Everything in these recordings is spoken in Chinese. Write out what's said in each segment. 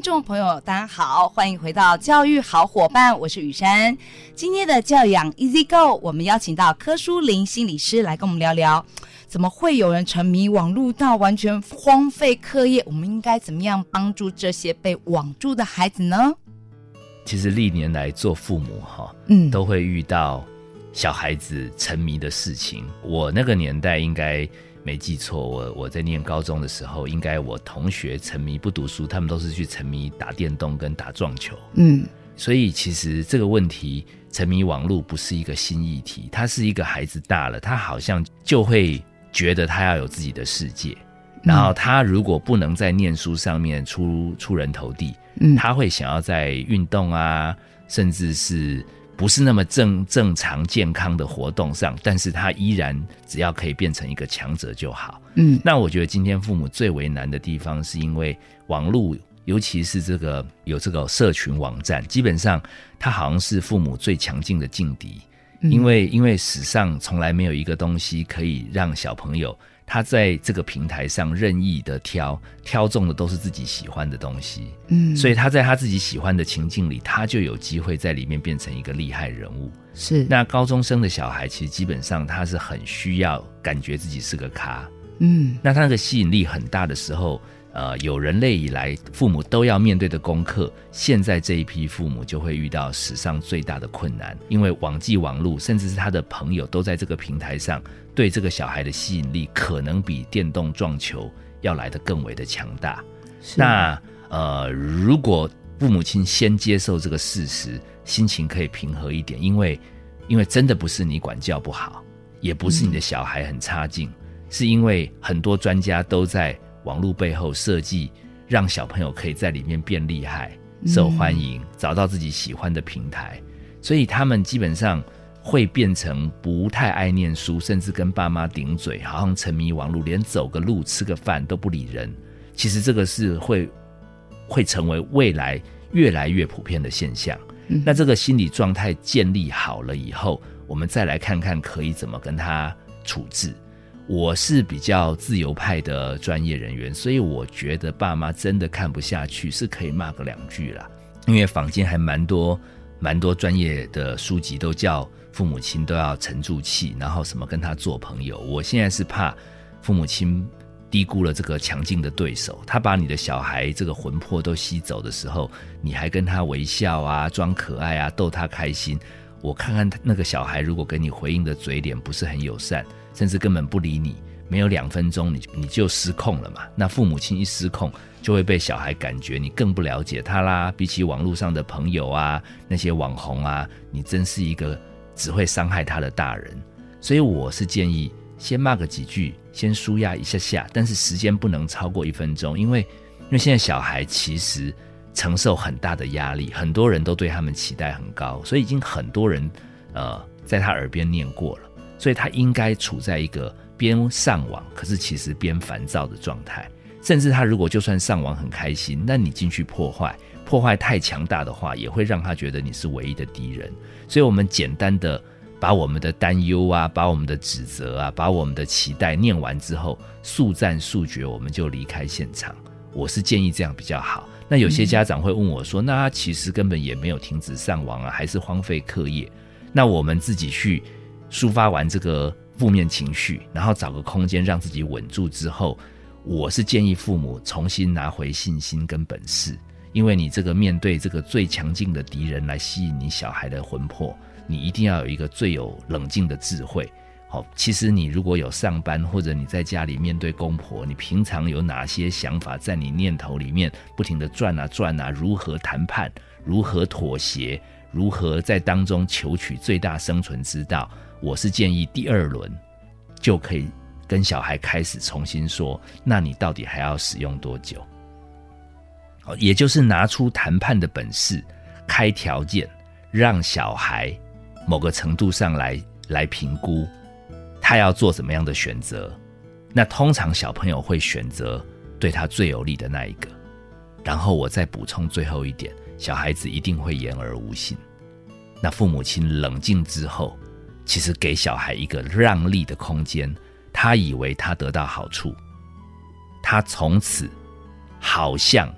听众朋友，大家好，欢迎回到教育好伙伴，我是雨珊。今天的教养 Easy Go，我们邀请到柯书林心理师来跟我们聊聊。怎么会有人沉迷网络到完全荒废课业？我们应该怎么样帮助这些被网住的孩子呢？其实历年来做父母哈，嗯，都会遇到小孩子沉迷的事情。我那个年代应该没记错，我我在念高中的时候，应该我同学沉迷不读书，他们都是去沉迷打电动跟打撞球。嗯，所以其实这个问题沉迷网络不是一个新议题，他是一个孩子大了，他好像就会。觉得他要有自己的世界，然后他如果不能在念书上面出出人头地，嗯，他会想要在运动啊，甚至是不是那么正正常健康的活动上，但是他依然只要可以变成一个强者就好，嗯。那我觉得今天父母最为难的地方，是因为网络，尤其是这个有这个社群网站，基本上他好像是父母最强劲的劲敌。因为因为史上从来没有一个东西可以让小朋友他在这个平台上任意的挑，挑中的都是自己喜欢的东西，嗯，所以他在他自己喜欢的情境里，他就有机会在里面变成一个厉害人物。是，那高中生的小孩其实基本上他是很需要感觉自己是个咖，嗯，那他那个吸引力很大的时候。呃，有人类以来父母都要面对的功课，现在这一批父母就会遇到史上最大的困难，因为网际网路，甚至是他的朋友都在这个平台上，对这个小孩的吸引力可能比电动撞球要来得更为的强大。那呃，如果父母亲先接受这个事实，心情可以平和一点，因为因为真的不是你管教不好，也不是你的小孩很差劲，嗯、是因为很多专家都在。网络背后设计，让小朋友可以在里面变厉害、受欢迎，找到自己喜欢的平台，所以他们基本上会变成不太爱念书，甚至跟爸妈顶嘴，好像沉迷网络，连走个路、吃个饭都不理人。其实这个是会会成为未来越来越普遍的现象。那这个心理状态建立好了以后，我们再来看看可以怎么跟他处置。我是比较自由派的专业人员，所以我觉得爸妈真的看不下去是可以骂个两句啦。因为坊间还蛮多蛮多专业的书籍都叫父母亲都要沉住气，然后什么跟他做朋友。我现在是怕父母亲低估了这个强劲的对手，他把你的小孩这个魂魄都吸走的时候，你还跟他微笑啊，装可爱啊，逗他开心。我看看他那个小孩如果给你回应的嘴脸不是很友善。甚至根本不理你，没有两分钟，你你就失控了嘛？那父母亲一失控，就会被小孩感觉你更不了解他啦。比起网络上的朋友啊，那些网红啊，你真是一个只会伤害他的大人。所以我是建议先骂个几句，先舒压一下下，但是时间不能超过一分钟，因为因为现在小孩其实承受很大的压力，很多人都对他们期待很高，所以已经很多人呃在他耳边念过了。所以他应该处在一个边上网，可是其实边烦躁的状态。甚至他如果就算上网很开心，那你进去破坏，破坏太强大的话，也会让他觉得你是唯一的敌人。所以，我们简单的把我们的担忧啊，把我们的指责啊，把我们的期待念完之后，速战速决，我们就离开现场。我是建议这样比较好。那有些家长会问我说：“那他其实根本也没有停止上网啊，还是荒废课业？”那我们自己去。抒发完这个负面情绪，然后找个空间让自己稳住之后，我是建议父母重新拿回信心跟本事，因为你这个面对这个最强劲的敌人来吸引你小孩的魂魄，你一定要有一个最有冷静的智慧。好，其实你如果有上班或者你在家里面对公婆，你平常有哪些想法在你念头里面不停地转啊转啊？如何谈判？如何妥协？如何在当中求取最大生存之道？我是建议第二轮就可以跟小孩开始重新说，那你到底还要使用多久？好，也就是拿出谈判的本事，开条件，让小孩某个程度上来来评估他要做什么样的选择，那通常小朋友会选择对他最有利的那一个。然后我再补充最后一点，小孩子一定会言而无信。那父母亲冷静之后，其实给小孩一个让利的空间，他以为他得到好处，他从此好像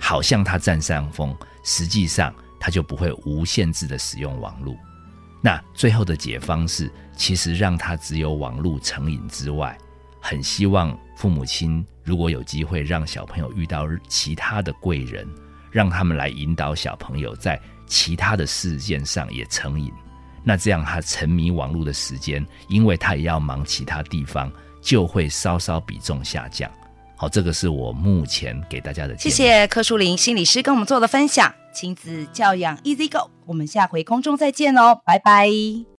好像他占上风，实际上他就不会无限制的使用网络。那最后的解方是，其实让他只有网络成瘾之外，很希望父母亲如果有机会让小朋友遇到其他的贵人，让他们来引导小朋友在其他的事件上也成瘾。那这样他沉迷网络的时间，因为他也要忙其他地方，就会稍稍比重下降。好，这个是我目前给大家的建议。谢谢柯书林心理师跟我们做的分享，亲子教养 Easy Go，我们下回空中再见哦，拜拜。